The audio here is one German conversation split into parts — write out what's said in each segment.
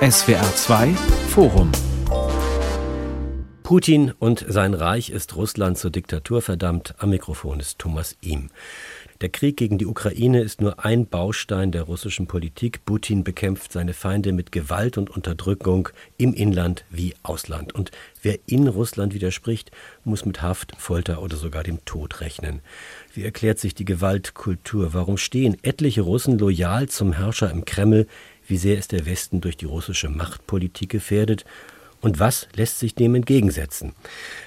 SWR 2 Forum Putin und sein Reich ist Russland zur Diktatur verdammt. Am Mikrofon ist Thomas Ihm. Der Krieg gegen die Ukraine ist nur ein Baustein der russischen Politik. Putin bekämpft seine Feinde mit Gewalt und Unterdrückung im Inland wie Ausland. Und wer in Russland widerspricht, muss mit Haft, Folter oder sogar dem Tod rechnen. Wie erklärt sich die Gewaltkultur? Warum stehen etliche Russen loyal zum Herrscher im Kreml? Wie sehr ist der Westen durch die russische Machtpolitik gefährdet? Und was lässt sich dem entgegensetzen?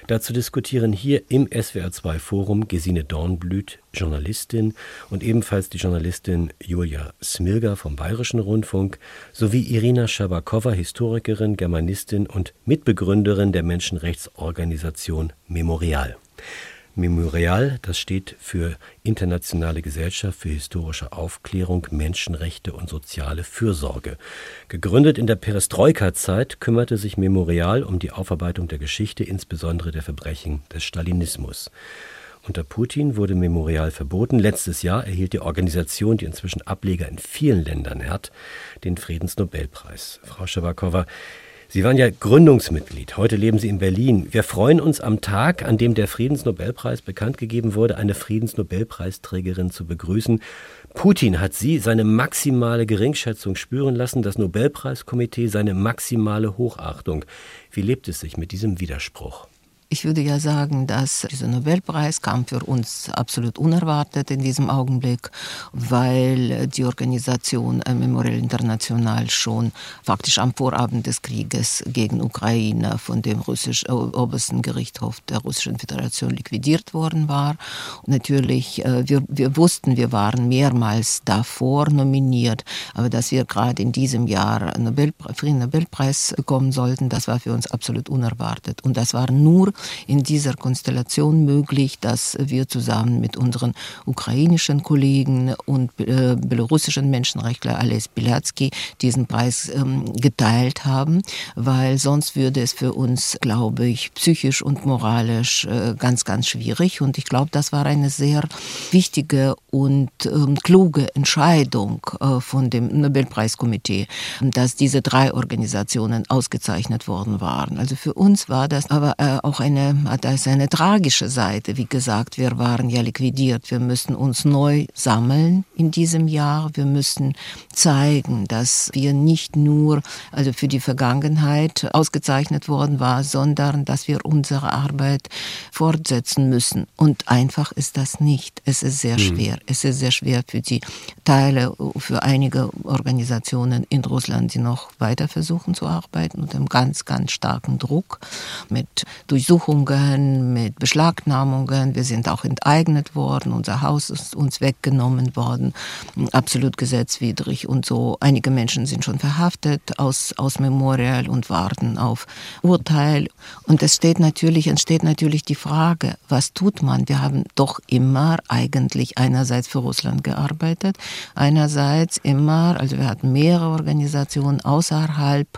Dazu diskutieren hier im SWR2 Forum Gesine Dornblüt, Journalistin, und ebenfalls die Journalistin Julia Smilger vom Bayerischen Rundfunk, sowie Irina Schabakowa, Historikerin, Germanistin und Mitbegründerin der Menschenrechtsorganisation Memorial. Memorial, das steht für Internationale Gesellschaft für historische Aufklärung, Menschenrechte und soziale Fürsorge. Gegründet in der Perestroika-Zeit kümmerte sich Memorial um die Aufarbeitung der Geschichte, insbesondere der Verbrechen des Stalinismus. Unter Putin wurde Memorial verboten. Letztes Jahr erhielt die Organisation, die inzwischen Ableger in vielen Ländern hat, den Friedensnobelpreis. Frau Schabakowa, Sie waren ja Gründungsmitglied. Heute leben Sie in Berlin. Wir freuen uns am Tag, an dem der Friedensnobelpreis bekannt gegeben wurde, eine Friedensnobelpreisträgerin zu begrüßen. Putin hat Sie seine maximale Geringschätzung spüren lassen, das Nobelpreiskomitee seine maximale Hochachtung. Wie lebt es sich mit diesem Widerspruch? Ich würde ja sagen, dass dieser Nobelpreis kam für uns absolut unerwartet in diesem Augenblick, weil die Organisation Memorial International schon faktisch am Vorabend des Krieges gegen Ukraine von dem russisch, äh, obersten Gerichtshof der Russischen Föderation liquidiert worden war. Und natürlich, äh, wir, wir wussten, wir waren mehrmals davor nominiert, aber dass wir gerade in diesem Jahr Nobelpreis, Friedensnobelpreis bekommen sollten, das war für uns absolut unerwartet. Und das war nur in dieser Konstellation möglich, dass wir zusammen mit unseren ukrainischen Kollegen und äh, belarussischen Menschenrechtler Ales Bilatsky diesen Preis ähm, geteilt haben, weil sonst würde es für uns, glaube ich, psychisch und moralisch äh, ganz, ganz schwierig. Und ich glaube, das war eine sehr wichtige und ähm, kluge Entscheidung äh, von dem Nobelpreiskomitee, dass diese drei Organisationen ausgezeichnet worden waren. Also für uns war das aber äh, auch eine, hat das eine tragische Seite. Wie gesagt, wir waren ja liquidiert. Wir müssen uns neu sammeln in diesem Jahr. Wir müssen zeigen, dass wir nicht nur also für die Vergangenheit ausgezeichnet worden war, sondern dass wir unsere Arbeit fortsetzen müssen. Und einfach ist das nicht. Es ist sehr mhm. schwer. Es ist sehr schwer für die Teile, für einige Organisationen in Russland, die noch weiter versuchen zu arbeiten unter einem ganz, ganz starken Druck mit Durchsuchungen, mit Beschlagnahmungen. Wir sind auch enteignet worden. Unser Haus ist uns weggenommen worden. Absolut gesetzwidrig und so. Einige Menschen sind schon verhaftet aus, aus Memorial und warten auf Urteil. Und es steht natürlich, entsteht natürlich die Frage, was tut man? Wir haben doch immer eigentlich einerseits für Russland gearbeitet, einerseits immer, also wir hatten mehrere Organisationen außerhalb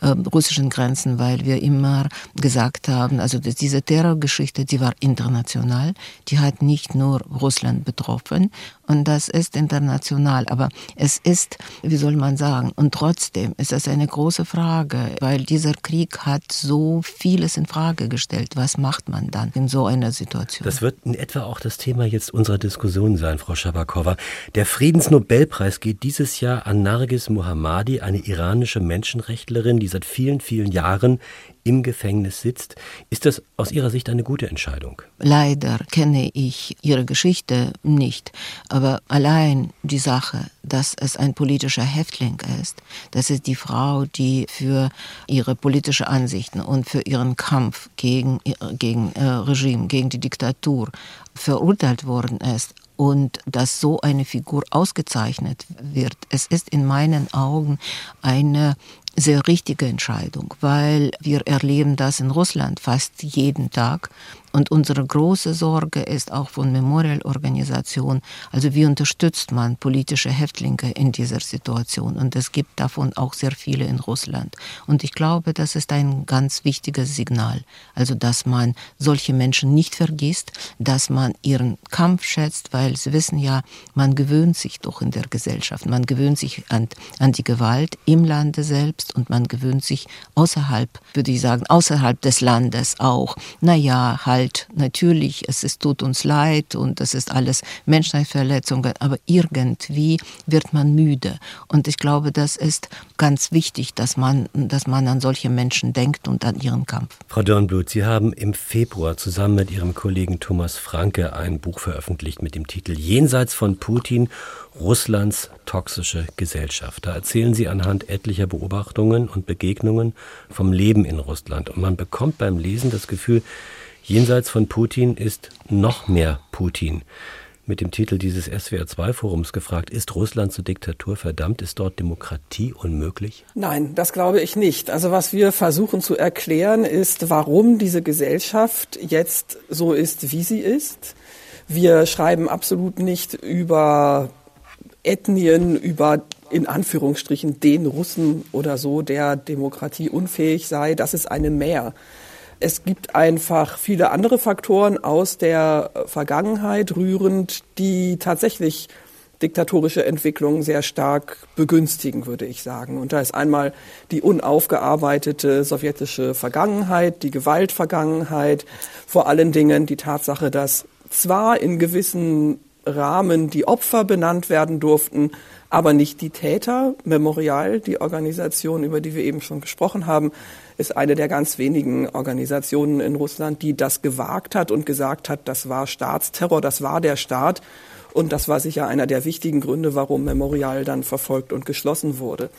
äh, russischen Grenzen, weil wir immer gesagt haben, also diese Terrorgeschichte, die war international, die hat nicht nur Russland betroffen und das ist international, aber es ist, wie soll man sagen, und trotzdem ist es eine große Frage, weil dieser Krieg hat so vieles in Frage gestellt. Was macht man dann in so einer Situation? Das wird in etwa auch das Thema jetzt unserer Diskussion sein, Frau Schabakowa. Der Friedensnobelpreis geht dieses Jahr an Nargis Mohammadi, eine iranische Menschenrechtlerin, die seit vielen, vielen Jahren im Gefängnis sitzt. Ist das aus Ihrer Sicht eine gute Entscheidung? Leider kenne ich Ihre Geschichte nicht, aber allein die Sache, dass es ein politischer Häftling ist, das ist die Frau, die für ihre politische Ansichten und für ihren Kampf gegen, gegen äh, Regime, gegen die Diktatur verurteilt worden ist, und dass so eine Figur ausgezeichnet wird. Es ist in meinen Augen eine sehr richtige Entscheidung, weil wir erleben das in Russland fast jeden Tag, Und unsere große Sorge ist auch von Memorial-Organisation, also wie unterstützt man politische Häftlinge in dieser Situation? Und es gibt davon auch sehr viele in Russland. Und ich glaube, das ist ein ganz wichtiges Signal. Also, dass man solche Menschen nicht vergisst, dass man ihren Kampf schätzt, weil sie wissen ja, man gewöhnt sich doch in der Gesellschaft. Man gewöhnt sich an, an die Gewalt im Lande selbst und man gewöhnt sich außerhalb, würde ich sagen, außerhalb des Landes auch. Naja, halt, natürlich, es ist, tut uns leid und das ist alles Menschenrechtsverletzungen, aber irgendwie wird man müde. Und ich glaube, das ist ganz wichtig, dass man, dass man an solche Menschen denkt und an ihren Kampf. Frau Dornblut, Sie haben im Februar zusammen mit Ihrem Kollegen Thomas Franke ein Buch veröffentlicht mit dem Titel Jenseits von Putin Russlands toxische Gesellschaft. Da erzählen sie anhand etlicher Beobachtungen und Begegnungen vom Leben in Russland. Und man bekommt beim Lesen das Gefühl, jenseits von Putin ist noch mehr Putin. Mit dem Titel dieses SWR2-Forums gefragt, ist Russland zur Diktatur verdammt? Ist dort Demokratie unmöglich? Nein, das glaube ich nicht. Also was wir versuchen zu erklären, ist, warum diese Gesellschaft jetzt so ist, wie sie ist. Wir schreiben absolut nicht über Ethnien, über in Anführungsstrichen den Russen oder so, der Demokratie unfähig sei. Das ist eine Mehr. Es gibt einfach viele andere Faktoren aus der Vergangenheit rührend, die tatsächlich diktatorische Entwicklungen sehr stark begünstigen, würde ich sagen. Und da ist einmal die unaufgearbeitete sowjetische Vergangenheit, die Gewaltvergangenheit, vor allen Dingen die Tatsache, dass zwar in gewissen Rahmen die Opfer benannt werden durften, aber nicht die Täter. Memorial, die Organisation, über die wir eben schon gesprochen haben, ist eine der ganz wenigen Organisationen in Russland, die das gewagt hat und gesagt hat, das war Staatsterror, das war der Staat. Und das war sicher einer der wichtigen Gründe, warum Memorial dann verfolgt und geschlossen wurde.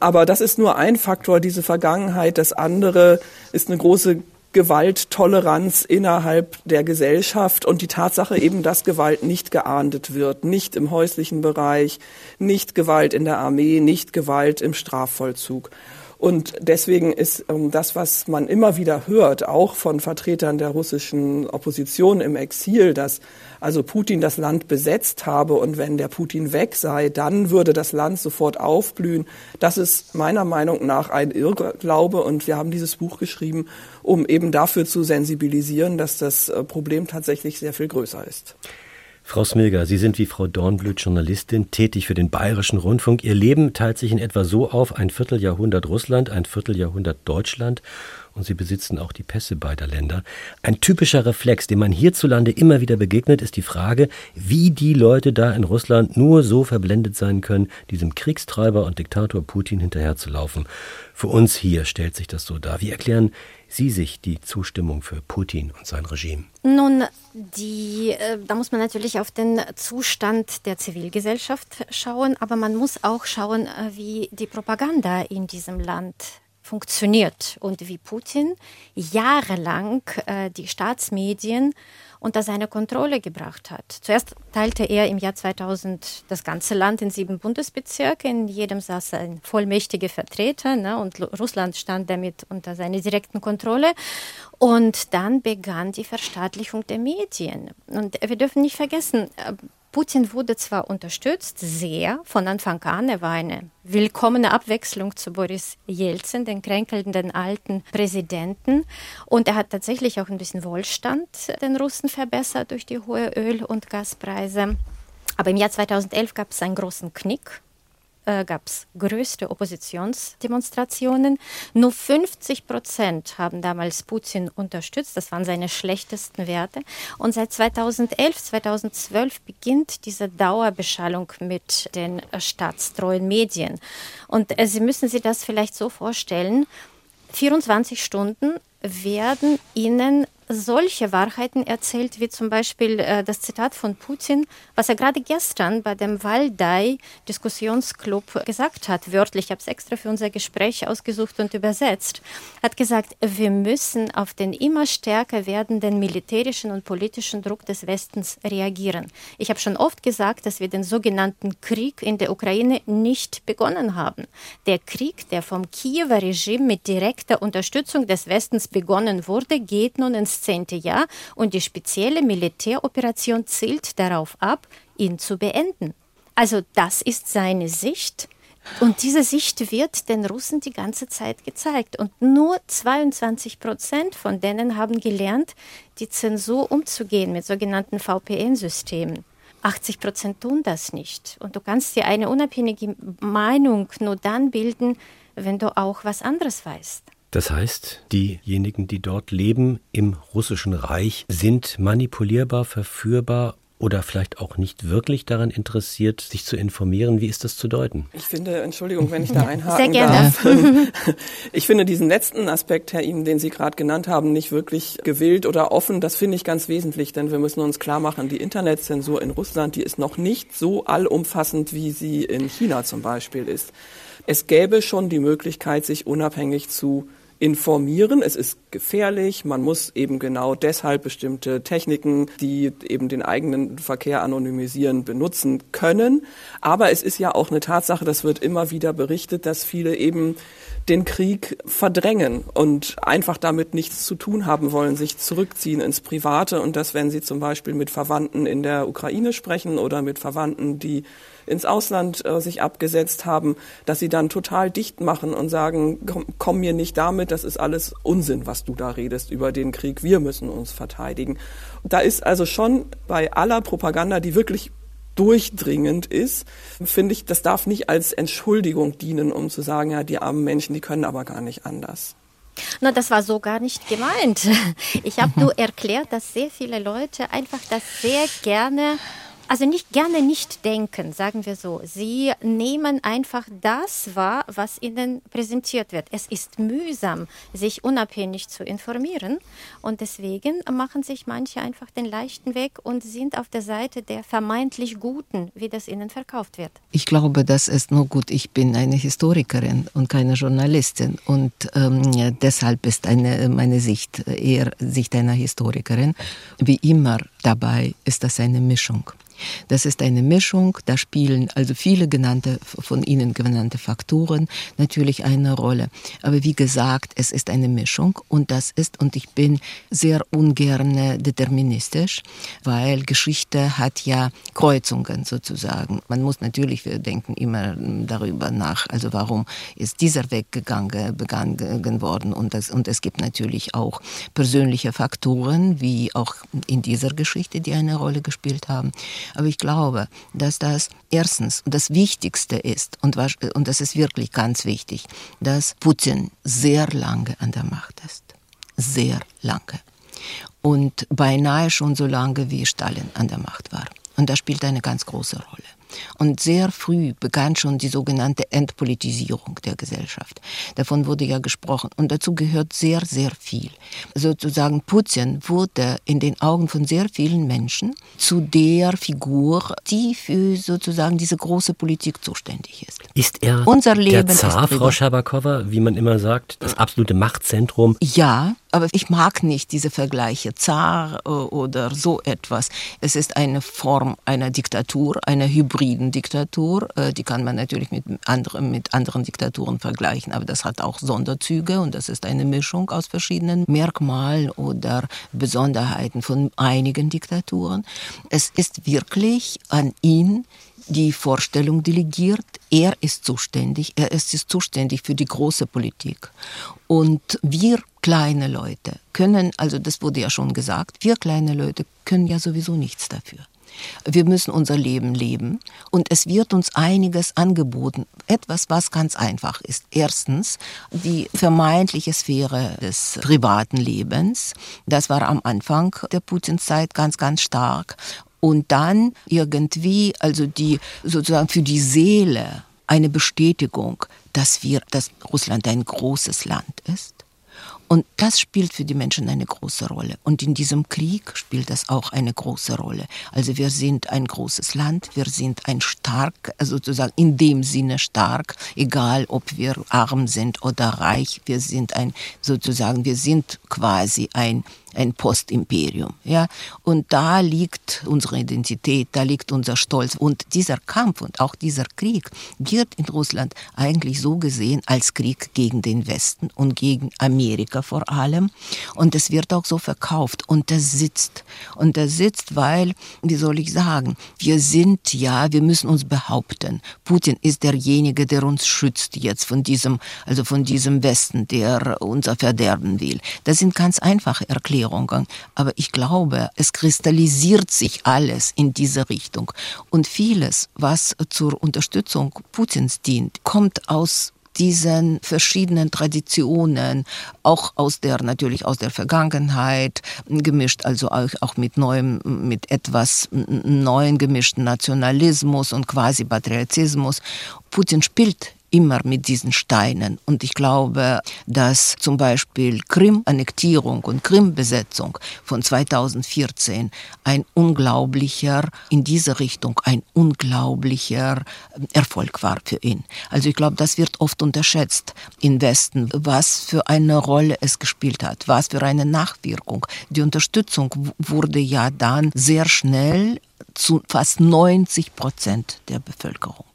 Aber das ist nur ein Faktor, diese Vergangenheit. Das andere ist eine große Gewalttoleranz innerhalb der Gesellschaft und die Tatsache eben, dass Gewalt nicht geahndet wird, nicht im häuslichen Bereich, nicht Gewalt in der Armee, nicht Gewalt im Strafvollzug. Und deswegen ist ähm, das, was man immer wieder hört, auch von Vertretern der russischen Opposition im Exil, dass also Putin das Land besetzt habe und wenn der Putin weg sei, dann würde das Land sofort aufblühen. Das ist meiner Meinung nach ein Irrglaube und wir haben dieses Buch geschrieben, um eben dafür zu sensibilisieren, dass das äh, Problem tatsächlich sehr viel größer ist. Frau Smilger, Sie sind wie Frau Dornblüt Journalistin, tätig für den Bayerischen Rundfunk. Ihr Leben teilt sich in etwa so auf, ein Vierteljahrhundert Russland, ein Vierteljahrhundert Deutschland und Sie besitzen auch die Pässe beider Länder. Ein typischer Reflex, dem man hierzulande immer wieder begegnet, ist die Frage, wie die Leute da in Russland nur so verblendet sein können, diesem Kriegstreiber und Diktator Putin hinterherzulaufen. Für uns hier stellt sich das so dar. Wie erklären Sie sich die Zustimmung für Putin und sein Regime? Nun, die, äh, da muss man natürlich auf den Zustand der Zivilgesellschaft schauen, aber man muss auch schauen, äh, wie die Propaganda in diesem Land funktioniert und wie Putin jahrelang äh, die Staatsmedien unter seine Kontrolle gebracht hat. Zuerst teilte er im Jahr 2000 das ganze Land in sieben Bundesbezirke. In jedem saß ein vollmächtiger Vertreter ne, und Russland stand damit unter seiner direkten Kontrolle. Und dann begann die Verstaatlichung der Medien. Und wir dürfen nicht vergessen, äh, Putin wurde zwar unterstützt, sehr von Anfang an. Er war eine willkommene Abwechslung zu Boris Jelzin, den kränkelnden alten Präsidenten. Und er hat tatsächlich auch ein bisschen Wohlstand den Russen verbessert durch die hohen Öl- und Gaspreise. Aber im Jahr 2011 gab es einen großen Knick äh, gab es größte Oppositionsdemonstrationen. Nur 50 Prozent haben damals Putin unterstützt. Das waren seine schlechtesten Werte. Und seit 2011, 2012 beginnt diese Dauerbeschallung mit den staatstreuen Medien. Und äh, Sie müssen sich das vielleicht so vorstellen. 24 Stunden werden Ihnen solche Wahrheiten erzählt, wie zum Beispiel äh, das Zitat von Putin, was er gerade gestern bei dem Waldai-Diskussionsclub gesagt hat, wörtlich, ich habe es extra für unser Gespräch ausgesucht und übersetzt, hat gesagt, wir müssen auf den immer stärker werdenden militärischen und politischen Druck des Westens reagieren. Ich habe schon oft gesagt, dass wir den sogenannten Krieg in der Ukraine nicht begonnen haben. Der Krieg, der vom Kiewer Regime mit direkter Unterstützung des Westens begonnen wurde, geht nun ins zehnte Jahr und die spezielle Militäroperation zielt darauf ab, ihn zu beenden. Also das ist seine Sicht. Und diese Sicht wird den Russen die ganze Zeit gezeigt. Und nur 22 Prozent von denen haben gelernt, die Zensur umzugehen mit sogenannten VPN-Systemen. 80 Prozent tun das nicht. Und du kannst dir eine unabhängige Meinung nur dann bilden, wenn du auch was anderes weißt. Das heißt, diejenigen, die dort leben im russischen Reich, sind manipulierbar, verführbar oder vielleicht auch nicht wirklich daran interessiert, sich zu informieren. Wie ist das zu deuten? Ich finde, Entschuldigung, wenn ich da einhaken Sehr gerne. darf. Ich finde diesen letzten Aspekt, Herr Ihm, den Sie gerade genannt haben, nicht wirklich gewillt oder offen. Das finde ich ganz wesentlich, denn wir müssen uns klar machen, die Internetzensur in Russland, die ist noch nicht so allumfassend, wie sie in China zum Beispiel ist. Es gäbe schon die Möglichkeit, sich unabhängig zu informieren. Es ist gefährlich. Man muss eben genau deshalb bestimmte Techniken, die eben den eigenen Verkehr anonymisieren, benutzen können. Aber es ist ja auch eine Tatsache, das wird immer wieder berichtet, dass viele eben den Krieg verdrängen und einfach damit nichts zu tun haben wollen, sich zurückziehen ins Private und dass, wenn sie zum Beispiel mit Verwandten in der Ukraine sprechen oder mit Verwandten, die ins Ausland äh, sich abgesetzt haben, dass sie dann total dicht machen und sagen, komm, komm mir nicht damit, das ist alles Unsinn, was du da redest über den Krieg, wir müssen uns verteidigen. Da ist also schon bei aller Propaganda, die wirklich durchdringend ist, finde ich, das darf nicht als Entschuldigung dienen, um zu sagen, ja, die armen Menschen, die können aber gar nicht anders. Na, das war so gar nicht gemeint. Ich habe nur erklärt, dass sehr viele Leute einfach das sehr gerne also nicht gerne nicht denken, sagen wir so. Sie nehmen einfach das wahr, was ihnen präsentiert wird. Es ist mühsam, sich unabhängig zu informieren und deswegen machen sich manche einfach den leichten Weg und sind auf der Seite der vermeintlich Guten, wie das ihnen verkauft wird. Ich glaube, das ist nur gut. Ich bin eine Historikerin und keine Journalistin und ähm, deshalb ist eine, meine Sicht eher Sicht einer Historikerin. Wie immer dabei ist das eine Mischung. Das ist eine Mischung, da spielen also viele genannte, von Ihnen genannte Faktoren natürlich eine Rolle. Aber wie gesagt, es ist eine Mischung und das ist, und ich bin sehr ungern deterministisch, weil Geschichte hat ja Kreuzungen sozusagen. Man muss natürlich, wir denken immer darüber nach, also warum ist dieser Weg gegangen, begangen worden und, das, und es gibt natürlich auch persönliche Faktoren, wie auch in dieser Geschichte, die eine Rolle gespielt haben. Aber ich glaube, dass das erstens das Wichtigste ist, und, und das ist wirklich ganz wichtig, dass Putin sehr lange an der Macht ist. Sehr lange. Und beinahe schon so lange wie Stalin an der Macht war. Und das spielt eine ganz große Rolle. Und sehr früh begann schon die sogenannte Entpolitisierung der Gesellschaft. Davon wurde ja gesprochen. Und dazu gehört sehr, sehr viel. Sozusagen Putin wurde in den Augen von sehr vielen Menschen zu der Figur, die für sozusagen diese große Politik zuständig ist. Ist er Unser Leben der Zar, Frau Schabakowa, wie man immer sagt, das absolute Machtzentrum? Ja, aber ich mag nicht diese Vergleiche, Zar äh, oder so etwas. Es ist eine Form einer Diktatur, einer hybriden Diktatur. Äh, die kann man natürlich mit anderen, mit anderen Diktaturen vergleichen, aber das hat auch Sonderzüge und das ist eine Mischung aus verschiedenen Merkmalen oder Besonderheiten von einigen Diktaturen. Es ist wirklich an ihn, die Vorstellung delegiert. Er ist zuständig, er ist zuständig für die große Politik. Und wir kleine Leute können, also das wurde ja schon gesagt, wir kleine Leute können ja sowieso nichts dafür. Wir müssen unser Leben leben und es wird uns einiges angeboten. Etwas, was ganz einfach ist. Erstens die vermeintliche Sphäre des privaten Lebens. Das war am Anfang der Putin-Zeit ganz, ganz stark und dann irgendwie, also die sozusagen für die Seele eine Bestätigung, dass wir, dass Russland ein großes Land ist. Und das spielt für die Menschen eine große Rolle. Und in diesem Krieg spielt das auch eine große Rolle. Also wir sind ein großes Land, wir sind ein stark, sozusagen in dem Sinne stark, egal ob wir arm sind oder reich, wir sind ein, sozusagen, wir sind quasi ein ein Postimperium. Ja? Und da liegt unsere Identität, da liegt unser Stolz. Und dieser Kampf und auch dieser Krieg wird in Russland eigentlich so gesehen als Krieg gegen den Westen und gegen Amerika vor allem. Und es wird auch so verkauft. Und das sitzt. Und das sitzt, weil, wie soll ich sagen, wir sind ja, wir müssen uns behaupten. Putin ist derjenige, der uns schützt jetzt von diesem, also von diesem Westen, der unser Verderben will. Das sind ganz einfache Erklärungen. Aber ich glaube, es kristallisiert sich alles in diese Richtung. Und vieles, was zur Unterstützung Putins dient, kommt aus diesen verschiedenen Traditionen, auch aus der, natürlich aus der Vergangenheit, gemischt, also auch, auch mit neuem, mit etwas neuen gemischten Nationalismus und quasi Patriotismus. Putin spielt immer mit diesen Steinen. Und ich glaube, dass zum Beispiel Krim-Annektierung und Krim-Besetzung von 2014 ein unglaublicher, in diese Richtung ein unglaublicher Erfolg war für ihn. Also ich glaube, das wird oft unterschätzt im Westen, was für eine Rolle es gespielt hat, was für eine Nachwirkung. Die Unterstützung wurde ja dann sehr schnell zu fast 90 Prozent der Bevölkerung.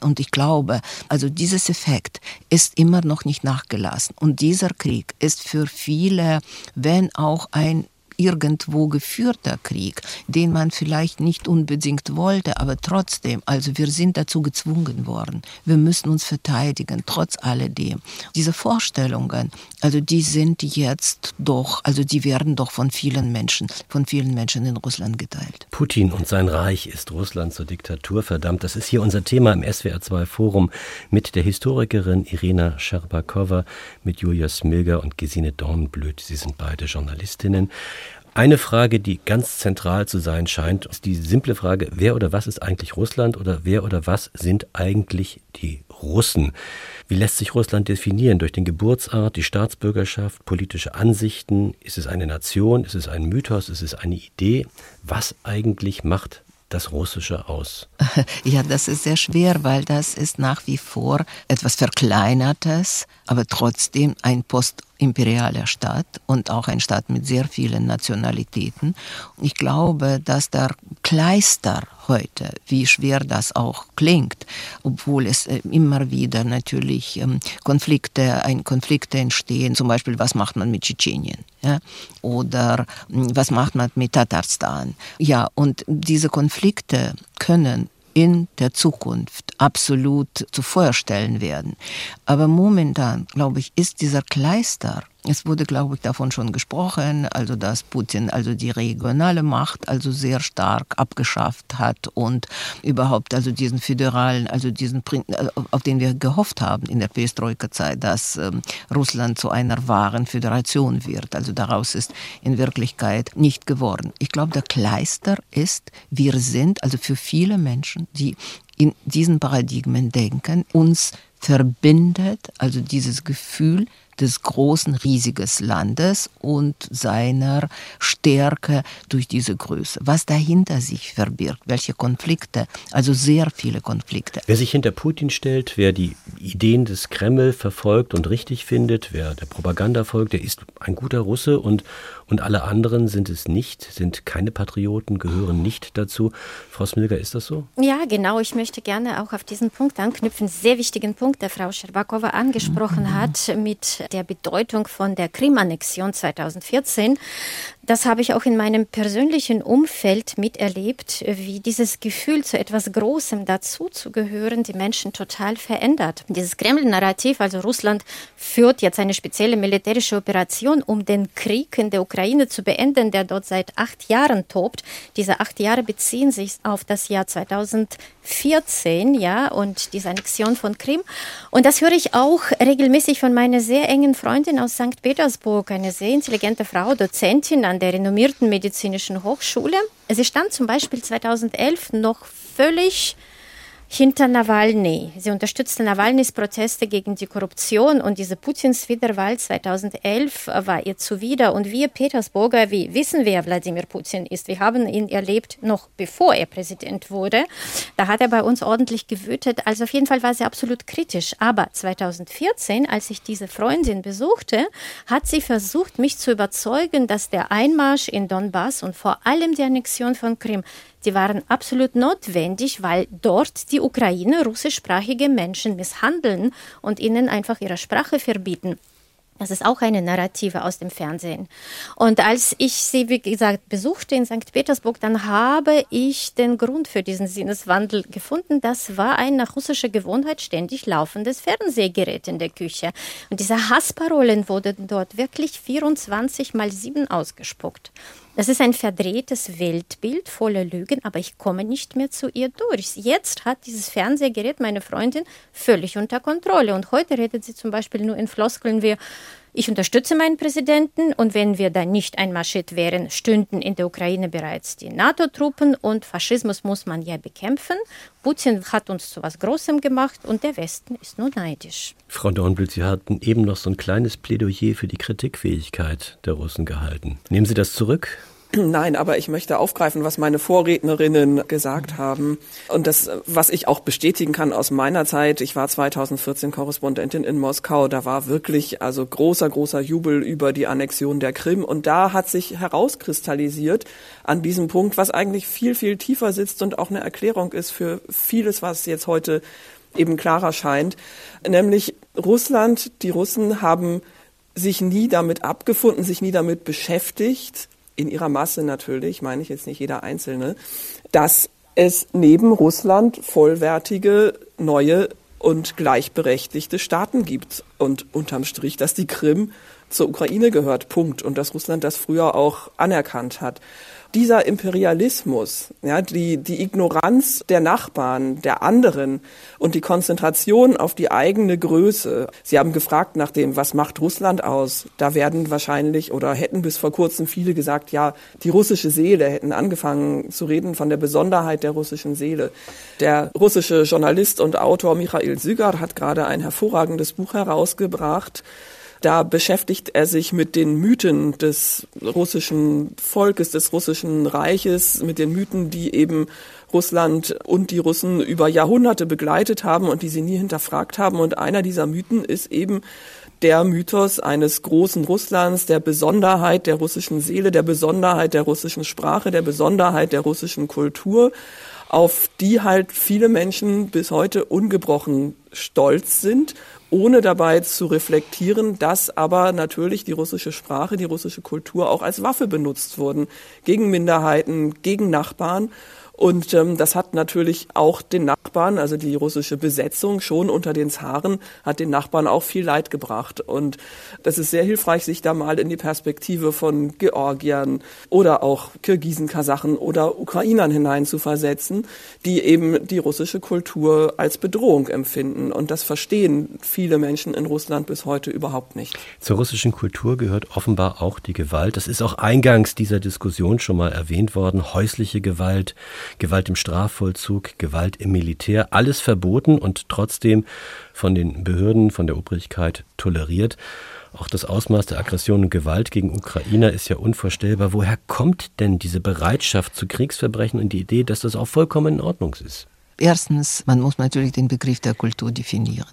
Und ich glaube, also dieses Effekt ist immer noch nicht nachgelassen. Und dieser Krieg ist für viele, wenn auch ein irgendwo geführter Krieg, den man vielleicht nicht unbedingt wollte, aber trotzdem, also wir sind dazu gezwungen worden. Wir müssen uns verteidigen, trotz alledem. Diese Vorstellungen, also die sind jetzt doch, also die werden doch von vielen Menschen, von vielen Menschen in Russland geteilt. Putin und sein Reich ist Russland zur Diktatur verdammt. Das ist hier unser Thema im SWR2 Forum mit der Historikerin Irina Scherbakowa, mit Julia Smilger und Gesine Dornblüt. Sie sind beide Journalistinnen. Eine Frage, die ganz zentral zu sein scheint, ist die simple Frage, wer oder was ist eigentlich Russland oder wer oder was sind eigentlich die Russen? Wie lässt sich Russland definieren? Durch den Geburtsart, die Staatsbürgerschaft, politische Ansichten? Ist es eine Nation? Ist es ein Mythos? Ist es eine Idee? Was eigentlich macht das Russische aus? Ja, das ist sehr schwer, weil das ist nach wie vor etwas Verkleinertes, aber trotzdem ein Post imperialer Staat und auch ein Staat mit sehr vielen Nationalitäten. Ich glaube, dass der Kleister heute, wie schwer das auch klingt, obwohl es äh, immer wieder natürlich ähm, Konflikte, ein Konflikte entstehen, zum Beispiel, was macht man mit Tschetschenien? Ja? Oder hm, was macht man mit Tatarstan? Ja, und diese Konflikte können in der Zukunft absolut zu Feuer stellen werden. Aber momentan, glaube ich, ist dieser Kleister es wurde, glaube ich, davon schon gesprochen, also dass Putin also die regionale Macht also sehr stark abgeschafft hat und überhaupt also diesen föderalen, also diesen, äh, auf den wir gehofft haben in der Perestroika-Zeit, dass ähm, Russland zu einer wahren Föderation wird. Also daraus ist in Wirklichkeit nicht geworden. Ich glaube, der Kleister ist, wir sind, also für viele Menschen, die in diesen Paradigmen denken, uns verbindet, also dieses Gefühl des großen, riesiges Landes und seiner Stärke durch diese Größe. Was dahinter sich verbirgt, welche Konflikte, also sehr viele Konflikte. Wer sich hinter Putin stellt, wer die Ideen des Kreml verfolgt und richtig findet, wer der Propaganda folgt, der ist ein guter Russe und, und alle anderen sind es nicht, sind keine Patrioten, gehören nicht dazu. Frau Smilger, ist das so? Ja, genau. Ich möchte gerne auch auf diesen Punkt anknüpfen, sehr wichtigen Punkt, der Frau Scherbakowa angesprochen mhm. hat, mit der Bedeutung von der Krim-Annexion 2014. Das habe ich auch in meinem persönlichen Umfeld miterlebt, wie dieses Gefühl, zu etwas Großem dazuzugehören, die Menschen total verändert. Dieses Kreml-Narrativ, also Russland führt jetzt eine spezielle militärische Operation, um den Krieg in der Ukraine zu beenden, der dort seit acht Jahren tobt. Diese acht Jahre beziehen sich auf das Jahr 2014, ja, und diese Annexion von Krim. Und das höre ich auch regelmäßig von meiner sehr engen Freundin aus St. Petersburg, eine sehr intelligente Frau, Dozentin an der renommierten medizinischen Hochschule. Sie stand zum Beispiel 2011 noch völlig hinter Nawalny. Sie unterstützte Nawalnys Proteste gegen die Korruption und diese Putins Wiederwahl 2011 war ihr zuwider. Und wir Petersburger, wie wissen, wer Wladimir Putin ist. Wir haben ihn erlebt, noch bevor er Präsident wurde. Da hat er bei uns ordentlich gewütet. Also auf jeden Fall war sie absolut kritisch. Aber 2014, als ich diese Freundin besuchte, hat sie versucht, mich zu überzeugen, dass der Einmarsch in Donbass und vor allem die Annexion von Krim die waren absolut notwendig, weil dort die Ukraine russischsprachige Menschen misshandeln und ihnen einfach ihre Sprache verbieten. Das ist auch eine Narrative aus dem Fernsehen. Und als ich sie, wie gesagt, besuchte in St. Petersburg, dann habe ich den Grund für diesen Sinneswandel gefunden. Das war eine russische Gewohnheit, ständig laufendes Fernsehgerät in der Küche. Und diese Hassparolen wurden dort wirklich 24 mal 7 ausgespuckt. Das ist ein verdrehtes Weltbild voller Lügen, aber ich komme nicht mehr zu ihr durch. Jetzt hat dieses Fernsehgerät meine Freundin völlig unter Kontrolle und heute redet sie zum Beispiel nur in Floskeln wie ich unterstütze meinen Präsidenten und wenn wir da nicht einmarschiert wären, stünden in der Ukraine bereits die NATO-Truppen und Faschismus muss man ja bekämpfen. Putin hat uns zu was Großem gemacht und der Westen ist nur neidisch. Frau Dornbild, Sie hatten eben noch so ein kleines Plädoyer für die Kritikfähigkeit der Russen gehalten. Nehmen Sie das zurück? Nein, aber ich möchte aufgreifen, was meine Vorrednerinnen gesagt haben. Und das, was ich auch bestätigen kann aus meiner Zeit. Ich war 2014 Korrespondentin in Moskau. Da war wirklich also großer, großer Jubel über die Annexion der Krim. Und da hat sich herauskristallisiert an diesem Punkt, was eigentlich viel, viel tiefer sitzt und auch eine Erklärung ist für vieles, was jetzt heute eben klarer scheint. Nämlich Russland, die Russen haben sich nie damit abgefunden, sich nie damit beschäftigt, in ihrer Masse natürlich, meine ich jetzt nicht jeder Einzelne, dass es neben Russland vollwertige neue und gleichberechtigte Staaten gibt. Und unterm Strich, dass die Krim zur Ukraine gehört, Punkt. Und dass Russland das früher auch anerkannt hat dieser Imperialismus, ja, die, die Ignoranz der Nachbarn, der anderen und die Konzentration auf die eigene Größe. Sie haben gefragt nach dem, was macht Russland aus? Da werden wahrscheinlich oder hätten bis vor kurzem viele gesagt, ja, die russische Seele, hätten angefangen zu reden von der Besonderheit der russischen Seele. Der russische Journalist und Autor Michael Sygar hat gerade ein hervorragendes Buch herausgebracht, da beschäftigt er sich mit den Mythen des russischen Volkes, des russischen Reiches, mit den Mythen, die eben Russland und die Russen über Jahrhunderte begleitet haben und die sie nie hinterfragt haben. Und einer dieser Mythen ist eben der Mythos eines großen Russlands, der Besonderheit der russischen Seele, der Besonderheit der russischen Sprache, der Besonderheit der russischen Kultur, auf die halt viele Menschen bis heute ungebrochen stolz sind ohne dabei zu reflektieren, dass aber natürlich die russische Sprache, die russische Kultur auch als Waffe benutzt wurden gegen Minderheiten, gegen Nachbarn und ähm, das hat natürlich auch den Nachbarn, also die russische Besetzung schon unter den Zaren, hat den Nachbarn auch viel Leid gebracht. Und das ist sehr hilfreich, sich da mal in die Perspektive von Georgiern oder auch Kirgisen, Kasachen oder Ukrainern hineinzuversetzen, die eben die russische Kultur als Bedrohung empfinden. Und das verstehen viele Menschen in Russland bis heute überhaupt nicht. Zur russischen Kultur gehört offenbar auch die Gewalt. Das ist auch eingangs dieser Diskussion schon mal erwähnt worden. Häusliche Gewalt, Gewalt im Strafvollzug, Gewalt im Militär, alles verboten und trotzdem von den Behörden, von der Obrigkeit toleriert. Auch das Ausmaß der Aggression und Gewalt gegen Ukrainer ist ja unvorstellbar. Woher kommt denn diese Bereitschaft zu Kriegsverbrechen und die Idee, dass das auch vollkommen in Ordnung ist? Erstens, man muss natürlich den Begriff der Kultur definieren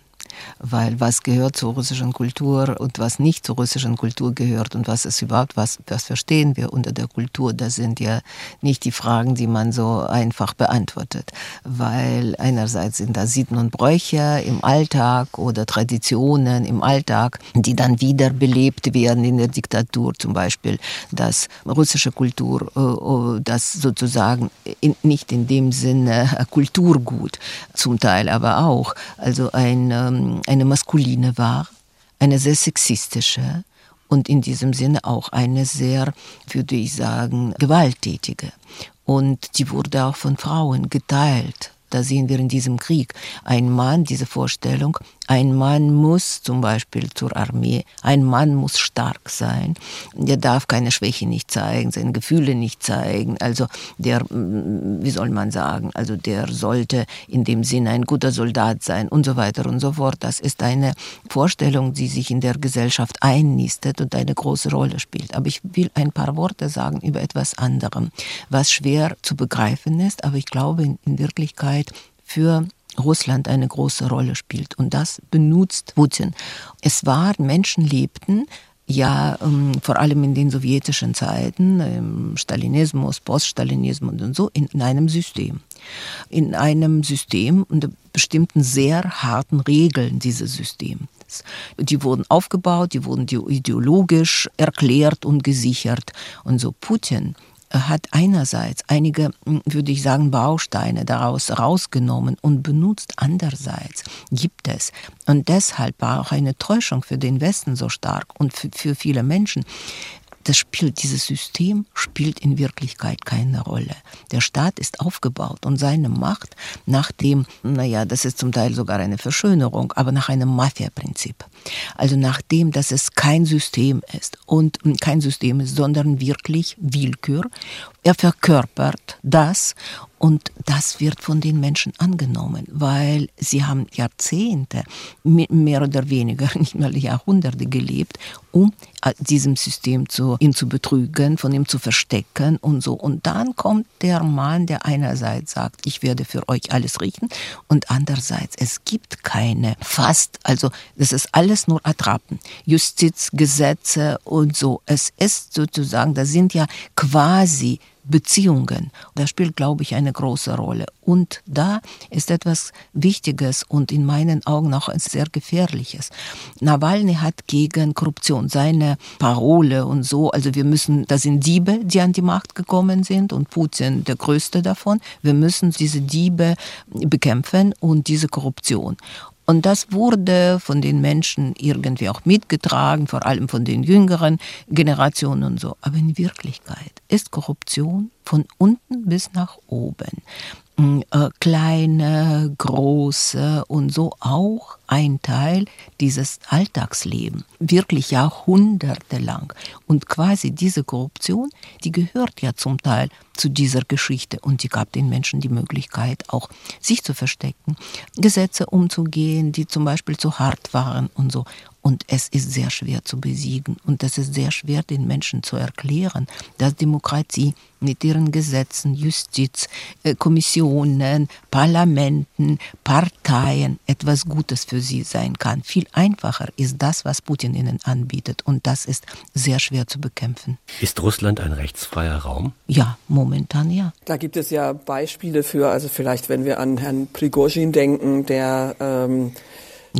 weil was gehört zur russischen Kultur und was nicht zur russischen Kultur gehört und was ist überhaupt, was, was verstehen wir unter der Kultur, das sind ja nicht die Fragen, die man so einfach beantwortet, weil einerseits sind da Sitten und Bräuche im Alltag oder Traditionen im Alltag, die dann wiederbelebt werden in der Diktatur, zum Beispiel, dass russische Kultur, äh, äh, das sozusagen nicht in dem Sinne Kulturgut, zum Teil aber auch, also ein eine maskuline war, eine sehr sexistische und in diesem Sinne auch eine sehr, würde ich sagen, gewalttätige. Und die wurde auch von Frauen geteilt. Da sehen wir in diesem Krieg ein Mann, diese Vorstellung, Ein Mann muss zum Beispiel zur Armee, ein Mann muss stark sein, der darf keine Schwäche nicht zeigen, seine Gefühle nicht zeigen, also der, mm, wie soll man sagen, also der sollte in dem Sinne ein guter Soldat sein und so weiter und so fort. Das ist eine Vorstellung, die sich in der Gesellschaft einnistet und eine große Rolle spielt. Aber ich will ein paar Worte sagen über etwas anderem, was schwer zu begreifen ist, aber ich glaube in, in Wirklichkeit für Russland eine große Rolle spielt. Und das benutzt Putin. Es war, Menschen lebten ja ähm, vor allem in den sowjetischen Zeiten, im Stalinismus, Poststalinismus und so, in, in einem System. In einem System unter bestimmten sehr harten Regeln dieses Systems. Die wurden aufgebaut, die wurden ideologisch erklärt und gesichert. Und so Putin hat einerseits einige, hm, würde ich sagen, Bausteine daraus rausgenommen und benutzt. Andererseits gibt es, und deshalb war auch eine Täuschung für den Westen so stark und für, für viele Menschen, das spielt, dieses System spielt in Wirklichkeit keine Rolle. Der Staat ist aufgebaut und seine Macht nach dem, naja, das ist zum Teil sogar eine Verschönerung, aber nach einem Mafia-Prinzip. Also nach dem, dass es kein System ist und kein System ist, sondern wirklich Willkür. Er verkörpert das und das wird von den Menschen angenommen, weil sie haben Jahrzehnte, mehr oder weniger, nicht mal Jahrhunderte gelebt, um äh, diesem System zu, ihn zu betrügen, von ihm zu verstecken und so. Und dann kommt der Mann, der einerseits sagt, ich werde für euch alles richten und andererseits, es gibt keine fast, also das ist alles nur Attrappen, Justiz, Gesetze und so. Es ist sozusagen, das sind ja quasi Beziehungen. Das spielt, glaube ich, eine große Rolle. Und da ist etwas Wichtiges und in meinen Augen auch sehr Gefährliches. Nawalny hat gegen Korruption seine Parole und so, also wir müssen, das sind Diebe, die an die Macht gekommen sind und Putin der größte davon. Wir müssen diese Diebe bekämpfen und diese Korruption. Und das wurde von den Menschen irgendwie auch mitgetragen, vor allem von den jüngeren Generationen und so. Aber in Wirklichkeit ist Korruption von unten bis nach oben. Mm, äh, kleine, große und so auch ein Teil dieses Alltagslebens, wirklich jahrhundertelang. Und quasi diese Korruption, die gehört ja zum Teil zu dieser Geschichte und die gab den Menschen die Möglichkeit, auch sich zu verstecken, Gesetze umzugehen, die zum Beispiel zu hart waren und so. Und es ist sehr schwer zu besiegen. Und es ist sehr schwer, den Menschen zu erklären, dass Demokratie mit ihren Gesetzen, Justiz, äh, Kommissionen, Parlamenten, Parteien etwas Gutes für sie sein kann. Viel einfacher ist das, was Putin ihnen anbietet. Und das ist sehr schwer zu bekämpfen. Ist Russland ein rechtsfreier Raum? Ja, momentan ja. Da gibt es ja Beispiele für, also vielleicht, wenn wir an Herrn Prigozhin denken, der ähm,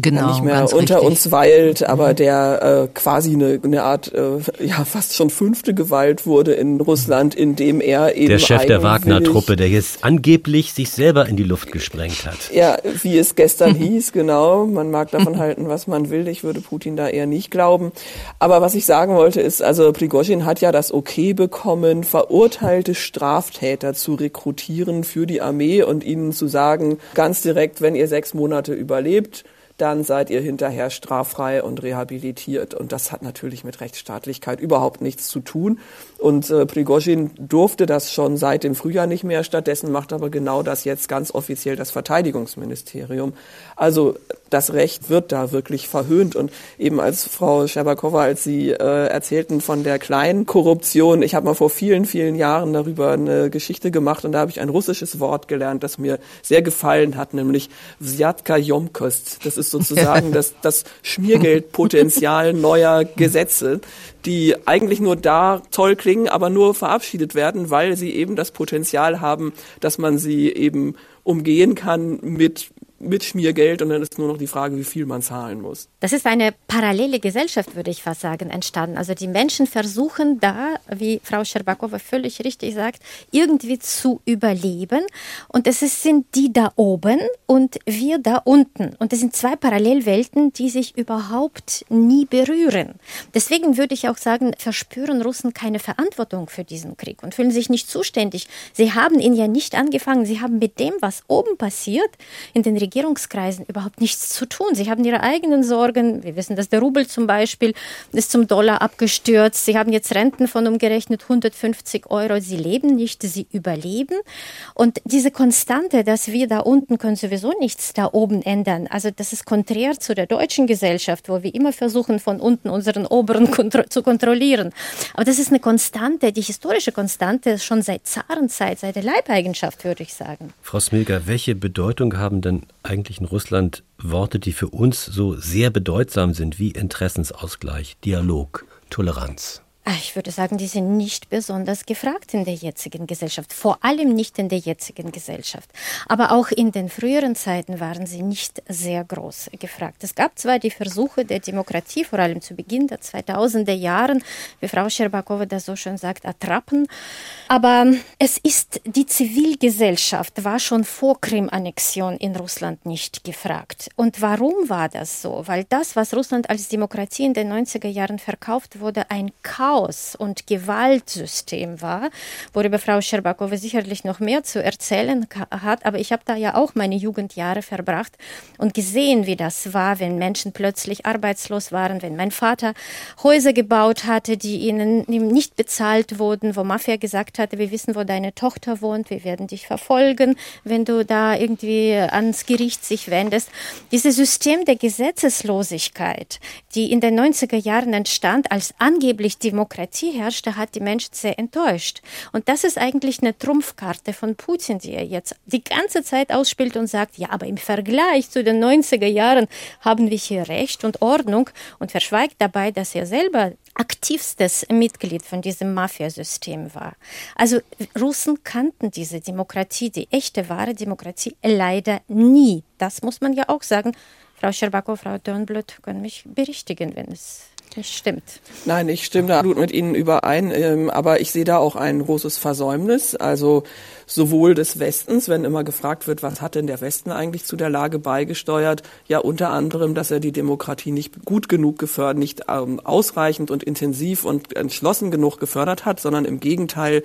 genau, nicht mehr unter richtig. uns weilt, aber mhm. der äh, quasi eine, eine Art, äh, ja, fast schon fünfte Gewalt wurde in Russland, indem er eben. Der Chef der Wagner-Truppe, der jetzt angeblich sich selber in die Luft gesprengt hat. Ja, wie es gestern hieß, genau. Man mag davon halten, was man will. Ich würde Putin da eher nicht glauben. Aber was ich sagen wollte ist, also Prigozhin hat ja das Okay bekommen, verurteilte Straftäter zu rekrutieren für die Armee und ihnen zu sagen, ganz direkt, wenn ihr sechs Monate überlebt, dann seid ihr hinterher straffrei und rehabilitiert. Und das hat natürlich mit Rechtsstaatlichkeit überhaupt nichts zu tun. Und äh, Prigozhin durfte das schon seit dem Frühjahr nicht mehr. Stattdessen macht aber genau das jetzt ganz offiziell das Verteidigungsministerium. Also das Recht wird da wirklich verhöhnt. Und eben als Frau Scherbakowa, als Sie äh, erzählten von der kleinen Korruption, ich habe mal vor vielen, vielen Jahren darüber eine Geschichte gemacht und da habe ich ein russisches Wort gelernt, das mir sehr gefallen hat, nämlich Vzyatka Yomkost. Das ist sozusagen das, das Schmiergeldpotenzial neuer Gesetze, die eigentlich nur da toll klingen, aber nur verabschiedet werden, weil sie eben das Potenzial haben, dass man sie eben umgehen kann mit mit Schmiergeld und dann ist nur noch die Frage, wie viel man zahlen muss. Das ist eine parallele Gesellschaft, würde ich fast sagen, entstanden. Also die Menschen versuchen da, wie Frau Scherbakowa völlig richtig sagt, irgendwie zu überleben. Und es sind die da oben und wir da unten. Und es sind zwei Parallelwelten, die sich überhaupt nie berühren. Deswegen würde ich auch sagen, verspüren Russen keine Verantwortung für diesen Krieg und fühlen sich nicht zuständig. Sie haben ihn ja nicht angefangen. Sie haben mit dem, was oben passiert, in den Regierungskreisen überhaupt nichts zu tun. Sie haben ihre eigenen Sorgen. Wir wissen, dass der Rubel zum Beispiel ist zum Dollar abgestürzt. Sie haben jetzt Renten von umgerechnet 150 Euro. Sie leben nicht, sie überleben. Und diese Konstante, dass wir da unten können sowieso nichts da oben ändern. Also das ist konträr zu der deutschen Gesellschaft, wo wir immer versuchen, von unten unseren Oberen kontro zu kontrollieren. Aber das ist eine Konstante, die historische Konstante schon seit Zarenzeit, seit der Leibeigenschaft, würde ich sagen. Frau Smilger, welche Bedeutung haben denn eigentlich in Russland Worte, die für uns so sehr bedeutsam sind wie Interessensausgleich, Dialog, Toleranz? Ah, ich würde sagen, die sind nicht besonders gefragt in der jetzigen Gesellschaft, vor allem nicht in der jetzigen Gesellschaft. Aber auch in den früheren Zeiten waren sie nicht sehr groß gefragt. Es gab zwar die Versuche der Demokratie, vor allem zu Beginn der 2000er Jahren, wie Frau Scherbakowa das so schön sagt, Attrappen, aber es ist die Zivilgesellschaft war schon vor Krim-Annexion in Russland nicht gefragt. Und warum war das so? Weil das, was Russland als Demokratie in den 90er Jahren verkauft wurde, ein Chaos Chaos- und Gewaltsystem war, worüber Frau Scherbakowa sicherlich noch mehr zu erzählen hat. Aber ich habe da ja auch meine Jugendjahre verbracht und gesehen, wie das war, wenn Menschen plötzlich arbeitslos waren, wenn mein Vater Häuser gebaut hatte, die ihnen nicht bezahlt wurden, wo Mafia gesagt hatte, wir wissen, wo deine Tochter wohnt, wir werden dich verfolgen, wenn du da irgendwie ans Gericht sich wendest. Dieses System der Gesetzeslosigkeit, die in den 90er Jahren entstand, als angeblich Demokratie Demokratie herrschte, hat die Menschen sehr enttäuscht. Und das ist eigentlich eine Trumpfkarte von Putin, die er jetzt die ganze Zeit ausspielt und sagt, ja, aber im Vergleich zu den 90er Jahren haben wir hier Recht und Ordnung und verschweigt dabei, dass er selber aktivstes Mitglied von diesem Mafiasystem war. Also Russen kannten diese Demokratie, die echte, wahre Demokratie, leider nie. Das muss man ja auch sagen. Frau Scherbakow, Frau Dornblut können mich berichtigen, wenn es nicht stimmt. Nein, ich stimme da gut mit Ihnen überein, ähm, aber ich sehe da auch ein großes Versäumnis. Also sowohl des Westens, wenn immer gefragt wird, was hat denn der Westen eigentlich zu der Lage beigesteuert? Ja, unter anderem, dass er die Demokratie nicht gut genug gefördert, nicht ähm, ausreichend und intensiv und entschlossen genug gefördert hat, sondern im Gegenteil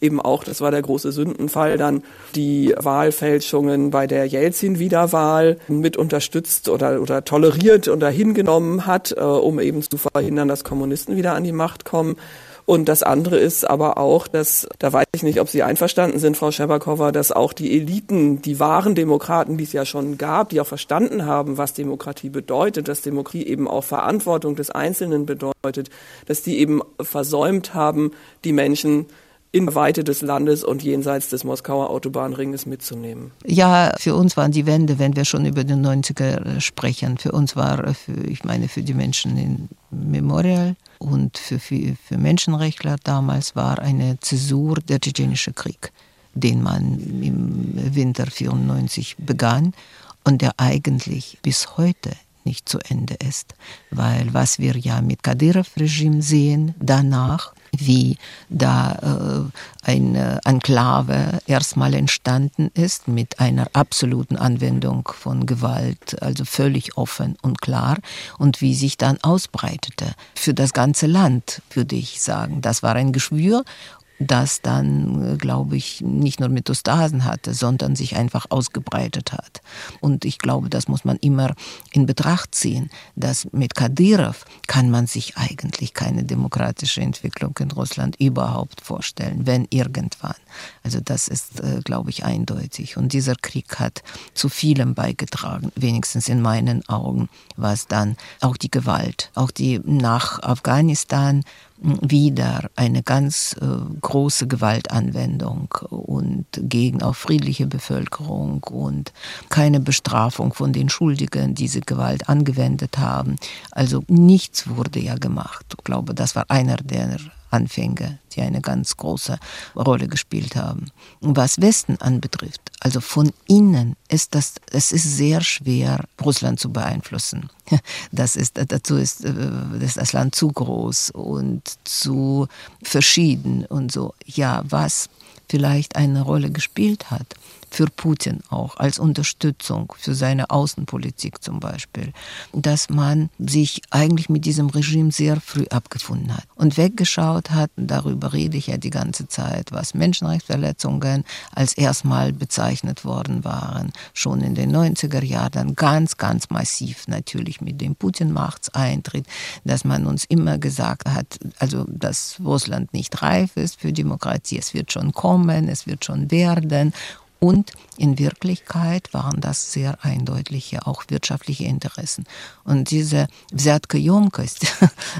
eben auch, das war der große Sündenfall, dann die Wahlfälschungen bei der Jelzin-Wiederwahl mit unterstützt oder, oder toleriert oder hingenommen hat, äh, um eben zu verhindern, dass Kommunisten wieder an die Macht kommen. Und das andere ist aber auch, dass, da weiß ich nicht, ob Sie einverstanden sind, Frau Scherbakova, dass auch die Eliten, die wahren Demokraten, die es ja schon gab, die auch verstanden haben, was Demokratie bedeutet, dass Demokratie eben auch Verantwortung des Einzelnen bedeutet, dass die eben versäumt haben, die Menschen in Weite des Landes und jenseits des Moskauer Autobahnringes mitzunehmen. Ja, für uns waren die Wende, wenn wir schon über den 90er sprechen, für uns war, für, ich meine, für die Menschen in Memorial und für, für, für Menschenrechtler damals war eine Zäsur der tschetschenische Krieg, den man im Winter 94 begann und der eigentlich bis heute nicht zu Ende ist. Weil was wir ja mit Kadyrov-Regime sehen, danach wie da äh, eine Enklave erstmal entstanden ist mit einer absoluten Anwendung von Gewalt, also völlig offen und klar, und wie sich dann ausbreitete. Für das ganze Land, würde ich sagen. Das war ein Geschwür das dann, glaube ich, nicht nur Metastasen hatte, sondern sich einfach ausgebreitet hat. Und ich glaube, das muss man immer in Betracht ziehen, dass mit Kadyrov kann man sich eigentlich keine demokratische Entwicklung in Russland überhaupt vorstellen, wenn irgendwann. Also das ist, äh, glaube ich, eindeutig. Und dieser Krieg hat zu vielem beigetragen, wenigstens in meinen Augen, was dann auch die Gewalt, auch die nach Afghanistan wieder eine ganz äh, große Gewaltanwendung und gegen auch friedliche Bevölkerung und keine Bestrafung von den Schuldigen, die diese Gewalt angewendet haben. Also nichts wurde ja gemacht. Ich glaube, das war einer der Anfänge, die eine ganz große Rolle gespielt haben. Was Westen anbetrifft, also von innen ist das, es ist sehr schwer, Russland zu beeinflussen. Das ist, dazu ist, äh, ist das Land zu groß und zu verschieden und so. Ja, was vielleicht eine Rolle gespielt hat, für Putin auch als Unterstützung für seine Außenpolitik zum Beispiel, dass man sich eigentlich mit diesem Regime sehr früh abgefunden hat und weggeschaut hat, darüber rede ich ja die ganze Zeit, was Menschenrechtsverletzungen als erstmal bezeichnet worden waren, schon in den 90er Jahren ganz, ganz massiv natürlich mit dem Putin-Machtseintritt, dass man uns immer gesagt hat, also dass Russland nicht reif ist für Demokratie, es wird schon kommen, es wird schon werden. Und in Wirklichkeit waren das sehr eindeutige auch wirtschaftliche Interessen. Und diese Wsertke-Jomkost,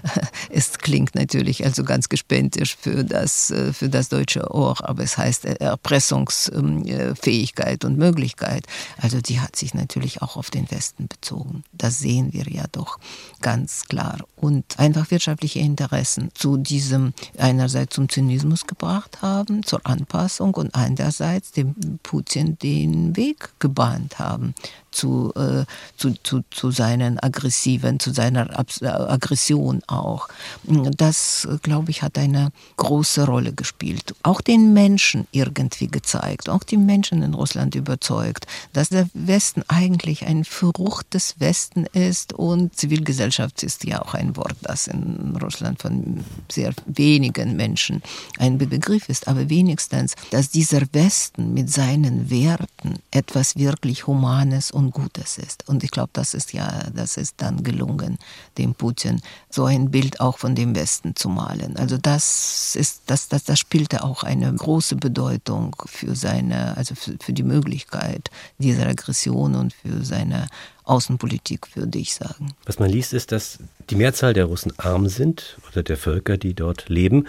es klingt natürlich also ganz gespenstisch für das, äh, für das deutsche Ohr, aber es heißt Erpressungsfähigkeit ähm, äh, und Möglichkeit. Also die hat sich natürlich auch auf den Westen bezogen. Das sehen wir ja doch ganz klar. Und einfach wirtschaftliche Interessen zu diesem einerseits zum Zynismus gebracht haben, zur Anpassung und andererseits dem Putin, dem den Weg gebahnt haben zu, äh, zu, zu, zu seinen aggressiven, zu seiner Abs Aggression auch. Das, glaube ich, hat eine große Rolle gespielt. Auch den Menschen irgendwie gezeigt, auch die Menschen in Russland überzeugt, dass der Westen eigentlich ein verruchtes Westen ist und Zivilgesellschaft ist ja auch ein Wort, das in Russland von sehr wenigen Menschen ein Begriff ist, aber wenigstens, dass dieser Westen mit seinen Werten etwas wirklich Humanes und Gutes ist. Und ich glaube, das ist ja, das ist dann gelungen, dem Putin so ein Bild auch von dem Westen zu malen. Also das ist, das, das, das spielte auch eine große Bedeutung für seine, also für, für die Möglichkeit dieser Aggression und für seine Außenpolitik, würde ich sagen. Was man liest, ist, dass die Mehrzahl der Russen arm sind oder der Völker, die dort leben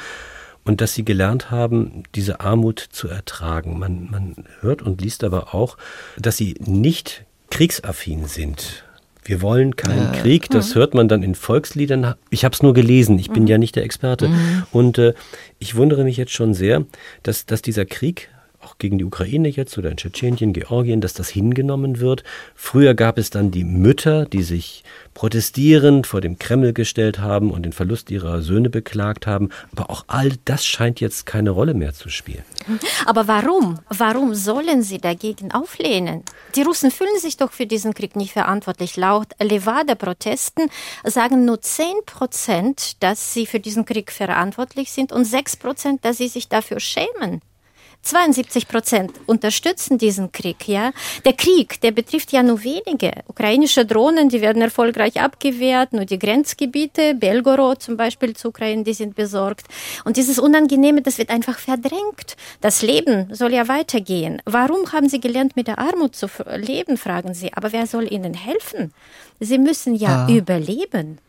und dass sie gelernt haben, diese Armut zu ertragen. Man, man hört und liest aber auch, dass sie nicht kriegsaffin sind. Wir wollen keinen ja. Krieg, das mhm. hört man dann in Volksliedern. Ich habe es nur gelesen, ich bin mhm. ja nicht der Experte. Mhm. Und äh, ich wundere mich jetzt schon sehr, dass, dass dieser Krieg auch gegen die Ukraine jetzt oder in Tschetschenien, Georgien, dass das hingenommen wird. Früher gab es dann die Mütter, die sich protestierend vor dem Kreml gestellt haben und den Verlust ihrer Söhne beklagt haben. Aber auch all das scheint jetzt keine Rolle mehr zu spielen. Aber warum? Warum sollen sie dagegen auflehnen? Die Russen fühlen sich doch für diesen Krieg nicht verantwortlich. Laut Levada-Protesten sagen nur 10 Prozent, dass sie für diesen Krieg verantwortlich sind und 6 Prozent, dass sie sich dafür schämen. 72 Prozent unterstützen diesen Krieg. Ja, der Krieg, der betrifft ja nur wenige. Ukrainische Drohnen, die werden erfolgreich abgewehrt. Nur die Grenzgebiete, Belgorod zum Beispiel zu Ukraine, die sind besorgt. Und dieses Unangenehme, das wird einfach verdrängt. Das Leben soll ja weitergehen. Warum haben Sie gelernt, mit der Armut zu leben, fragen Sie. Aber wer soll Ihnen helfen? Sie müssen ja ah. überleben.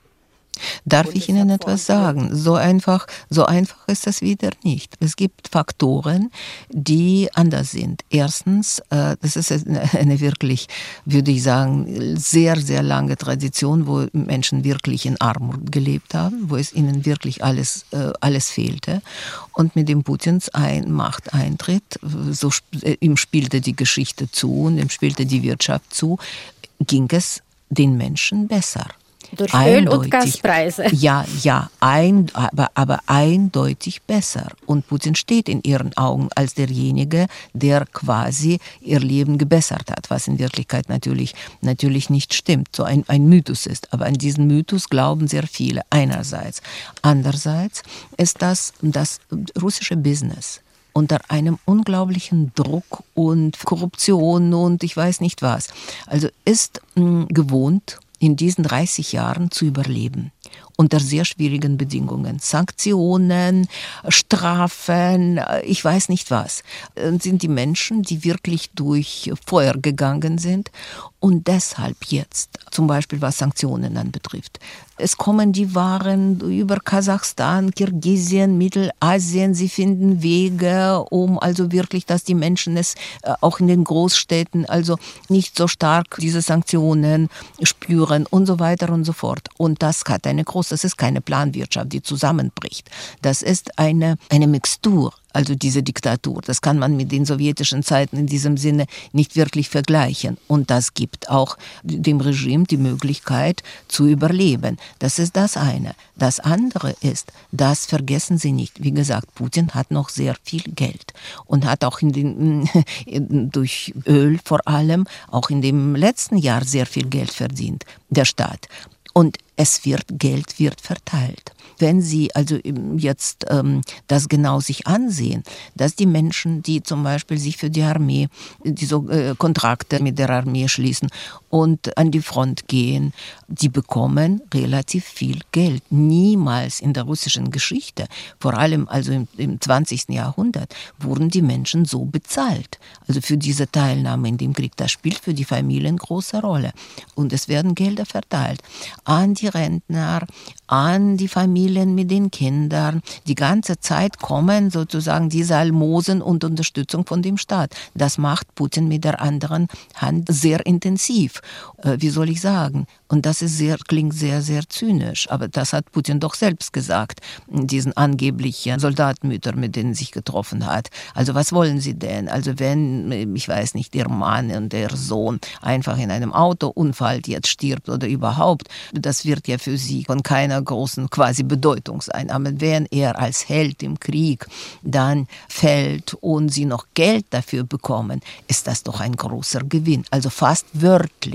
Darf ich Ihnen etwas sagen? So einfach, so einfach ist das wieder nicht. Es gibt Faktoren, die anders sind. Erstens, äh, das ist eine wirklich, würde ich sagen, sehr, sehr lange Tradition, wo Menschen wirklich in Armut gelebt haben, wo es ihnen wirklich alles, äh, alles fehlte. Und mit dem Putins ein Machteintritt, so äh, ihm spielte die Geschichte zu und ihm spielte die Wirtschaft zu, ging es den Menschen besser. Durch Öl- und Gaspreise. Ja, ja, ein, aber, aber eindeutig besser. Und Putin steht in ihren Augen als derjenige, der quasi ihr Leben gebessert hat, was in Wirklichkeit natürlich, natürlich nicht stimmt, so ein, ein Mythos ist. Aber an diesen Mythos glauben sehr viele einerseits. Andererseits ist das das russische Business unter einem unglaublichen Druck und Korruption und ich weiß nicht was. Also ist mh, hm, gewohnt, in diesen 30 Jahren zu überleben unter sehr schwierigen Bedingungen. Sanktionen, Strafen, ich weiß nicht was. Sind die Menschen, die wirklich durch Feuer gegangen sind und deshalb jetzt, zum Beispiel was Sanktionen anbetrifft, es kommen die Waren über Kasachstan, Kirgisien, Mittelasien. Sie finden Wege, um also wirklich, dass die Menschen es äh, auch in den Großstädten also nicht so stark diese Sanktionen spüren und so weiter und so fort. Und das hat eine große, das ist keine Planwirtschaft, die zusammenbricht. Das ist eine, eine Mixtur also diese Diktatur. Das kann man mit den sowjetischen Zeiten in diesem Sinne nicht wirklich vergleichen. Und das gibt auch dem Regime die Möglichkeit zu überleben. Das ist das eine. Das andere ist, das vergessen Sie nicht. Wie gesagt, Putin hat noch sehr viel Geld und hat auch in den, durch Öl vor allem auch in dem letzten Jahr sehr viel Geld verdient, der Staat. Und es wird, Geld wird verteilt. Wenn Sie also jetzt ähm, das genau sich ansehen, dass die Menschen, die zum Beispiel sich für die Armee, diese äh, Kontrakte mit der Armee schließen und an die Front gehen, die bekommen relativ viel Geld. Niemals in der russischen Geschichte, vor allem also im, im 20. Jahrhundert, wurden die Menschen so bezahlt. Also für diese Teilnahme in dem Krieg, das spielt für die Familien große Rolle. Und es werden Gelder verteilt an die Rentner, an die Familien mit den Kindern. Die ganze Zeit kommen sozusagen diese Almosen und Unterstützung von dem Staat. Das macht Putin mit der anderen Hand sehr intensiv. Äh, wie soll ich sagen? Und das ist sehr, klingt sehr, sehr zynisch. Aber das hat Putin doch selbst gesagt, diesen angeblichen Soldatenmütter, mit denen sich getroffen hat. Also was wollen sie denn? Also wenn, ich weiß nicht, der Mann und der Sohn einfach in einem Autounfall jetzt stirbt oder überhaupt, das wird ja für sie von keiner großen quasi Bedeutung sein. Aber wenn er als Held im Krieg dann fällt und sie noch Geld dafür bekommen, ist das doch ein großer Gewinn. Also fast wörtlich.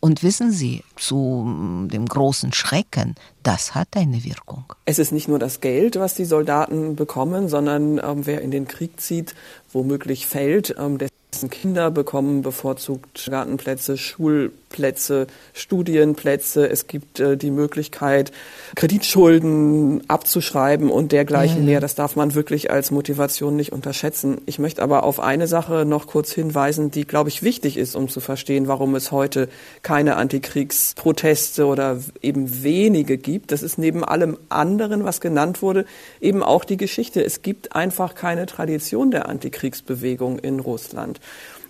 Und wissen Sie, zu dem großen Schrecken, das hat eine Wirkung. Es ist nicht nur das Geld, was die Soldaten bekommen, sondern ähm, wer in den Krieg zieht, womöglich fällt, ähm, dessen Kinder bekommen bevorzugt Gartenplätze, Schulplätze, Studienplätze. Es gibt äh, die Möglichkeit, Kreditschulden abzuschreiben und dergleichen mehr. Das darf man wirklich als Motivation nicht unterschätzen. Ich möchte aber auf eine Sache noch kurz hinweisen, die, glaube ich, wichtig ist, um zu verstehen, warum es heute keine Antikriegsproteste oder eben wenige gibt. Das ist neben allem anderen, was genannt wurde, eben auch die Geschichte. Es gibt einfach keine Tradition der Antikriegsbewegung in Russland.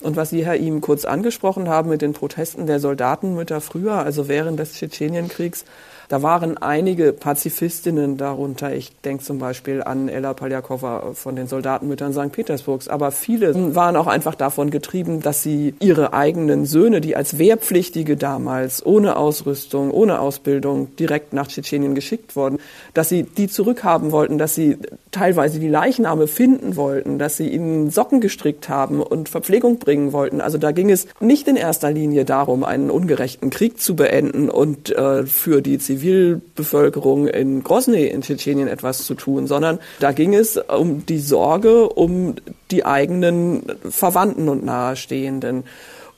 Und was Sie, Herr Ihm, kurz angesprochen haben mit den Protesten der Soldatenmütter früher, also während des Tschetschenienkriegs, da waren einige Pazifistinnen darunter. Ich denke zum Beispiel an Ella Poljakova von den Soldatenmüttern St. Petersburgs. Aber viele waren auch einfach davon getrieben, dass sie ihre eigenen Söhne, die als Wehrpflichtige damals ohne Ausrüstung, ohne Ausbildung direkt nach Tschetschenien geschickt wurden, dass sie die zurückhaben wollten, dass sie teilweise die Leichname finden wollten, dass sie ihnen Socken gestrickt haben und Verpflegung bringen wollten. Also da ging es nicht in erster Linie darum, einen ungerechten Krieg zu beenden und äh, für die Zivilisten Zivilbevölkerung in Grozny in Tschetschenien etwas zu tun, sondern da ging es um die Sorge um die eigenen Verwandten und Nahestehenden.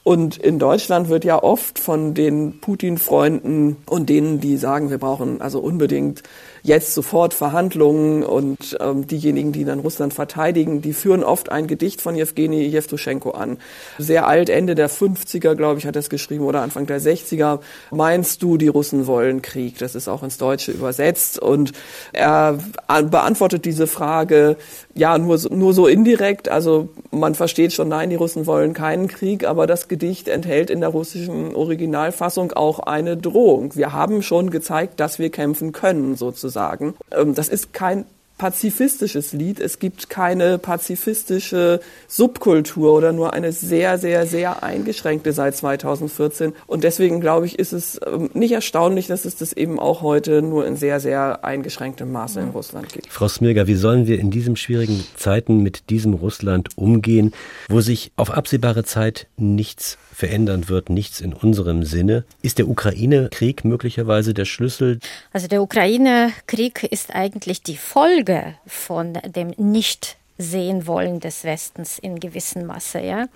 Und in Deutschland wird ja oft von den Putin-Freunden und denen, die sagen, wir brauchen also unbedingt jetzt sofort Verhandlungen und ähm, diejenigen, die dann Russland verteidigen, die führen oft ein Gedicht von Jewgeni Jewtuschenko an. Sehr alt, Ende der 50er, glaube ich, hat er es geschrieben oder Anfang der 60er. Meinst du, die Russen wollen Krieg? Das ist auch ins Deutsche übersetzt und er beantwortet diese Frage ja nur so, nur so indirekt. Also man versteht schon, nein, die Russen wollen keinen Krieg, aber das Gedicht enthält in der russischen Originalfassung auch eine Drohung. Wir haben schon gezeigt, dass wir kämpfen können, sozusagen sagen. Ähm, das ist kein pazifistisches Lied. Es gibt keine pazifistische Subkultur oder nur eine sehr, sehr, sehr eingeschränkte seit 2014. Und deswegen glaube ich, ist es ähm, nicht erstaunlich, dass es das eben auch heute nur in sehr, sehr eingeschränktem Maße in Russland gibt. Frau Smirga, wie sollen wir in diesen schwierigen Zeiten mit diesem Russland umgehen, wo sich auf absehbare Zeit nichts verändern wird, nichts in unserem Sinne. Ist der Ukraine-Krieg möglicherweise der Schlüssel? Also der Ukraine-Krieg ist eigentlich die Folge von dem nicht sehen wollen des Westens in gewissem Maße. Ja.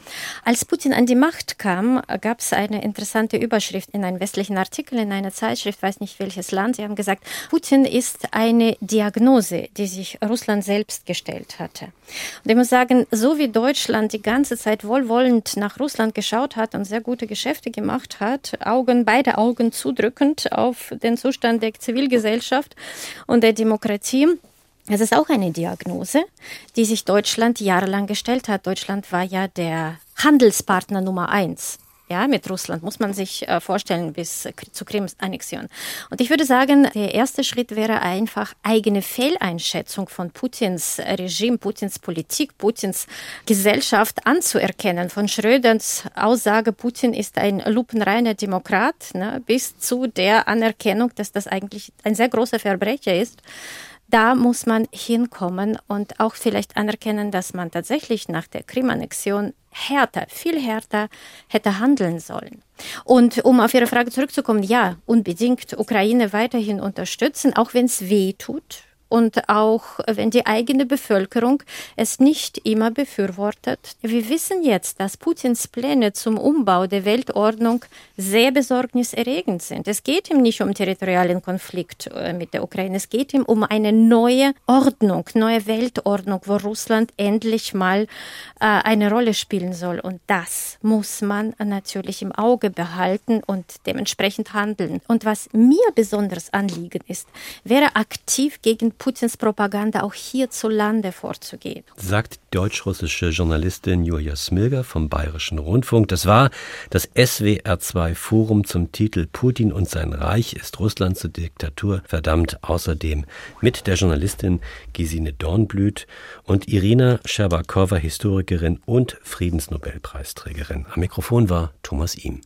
Als Putin an die Macht kam, gab es eine interessante Überschrift in einem westlichen Artikel in einer Zeitschrift, weiß nicht welches Land. Sie haben gesagt, Putin ist eine Diagnose, die sich Russland selbst gestellt hatte. Und ich muss sagen, so wie Deutschland die ganze Zeit wohlwollend nach Russland geschaut hat und sehr gute Geschäfte gemacht hat, Augen, beide Augen zudrückend auf den Zustand der Zivilgesellschaft und der Demokratie, es ist auch eine Diagnose, die sich Deutschland jahrelang gestellt hat. Deutschland war ja der Handelspartner Nummer eins ja, mit Russland, muss man sich äh, vorstellen, bis zur Krim-Annexion. Und ich würde sagen, der erste Schritt wäre einfach eigene Fehleinschätzung von Putins Regime, Putins Politik, Putins Gesellschaft anzuerkennen. Von Schröders Aussage, Putin ist ein lupenreiner Demokrat, ne, bis zu der Anerkennung, dass das eigentlich ein sehr großer Verbrecher ist da muss man hinkommen und auch vielleicht anerkennen, dass man tatsächlich nach der Krim-Annexion härter, viel härter hätte handeln sollen. Und um auf Ihre Frage zurückzukommen, ja, unbedingt Ukraine weiterhin unterstützen, auch wenn es weh tut und auch wenn die eigene Bevölkerung es nicht immer befürwortet. Wir wissen jetzt, dass Putins Pläne zum Umbau der Weltordnung sehr besorgniserregend sind. Es geht ihm nicht um territorialen Konflikt äh, mit der Ukraine, es geht ihm um eine neue Ordnung, neue Weltordnung, wo Russland endlich mal äh, eine Rolle spielen soll. Und das muss man natürlich im Auge behalten und dementsprechend handeln. Und was mir besonders Anliegen ist, wäre aktiv gegen Putins Propaganda auch hierzulande vorzugehen. Sagt deutsch-russische Journalistin Julia Smilger vom Bayerischen Rundfunk. Das war das SWR2 Forum zum Titel Putin und sein Reich ist Russland zur Diktatur verdammt. Außerdem mit der Journalistin Gesine Dornblüt und Irina Scherbakowa, Historikerin und Friedensnobelpreisträgerin. Am Mikrofon war Thomas Ihm.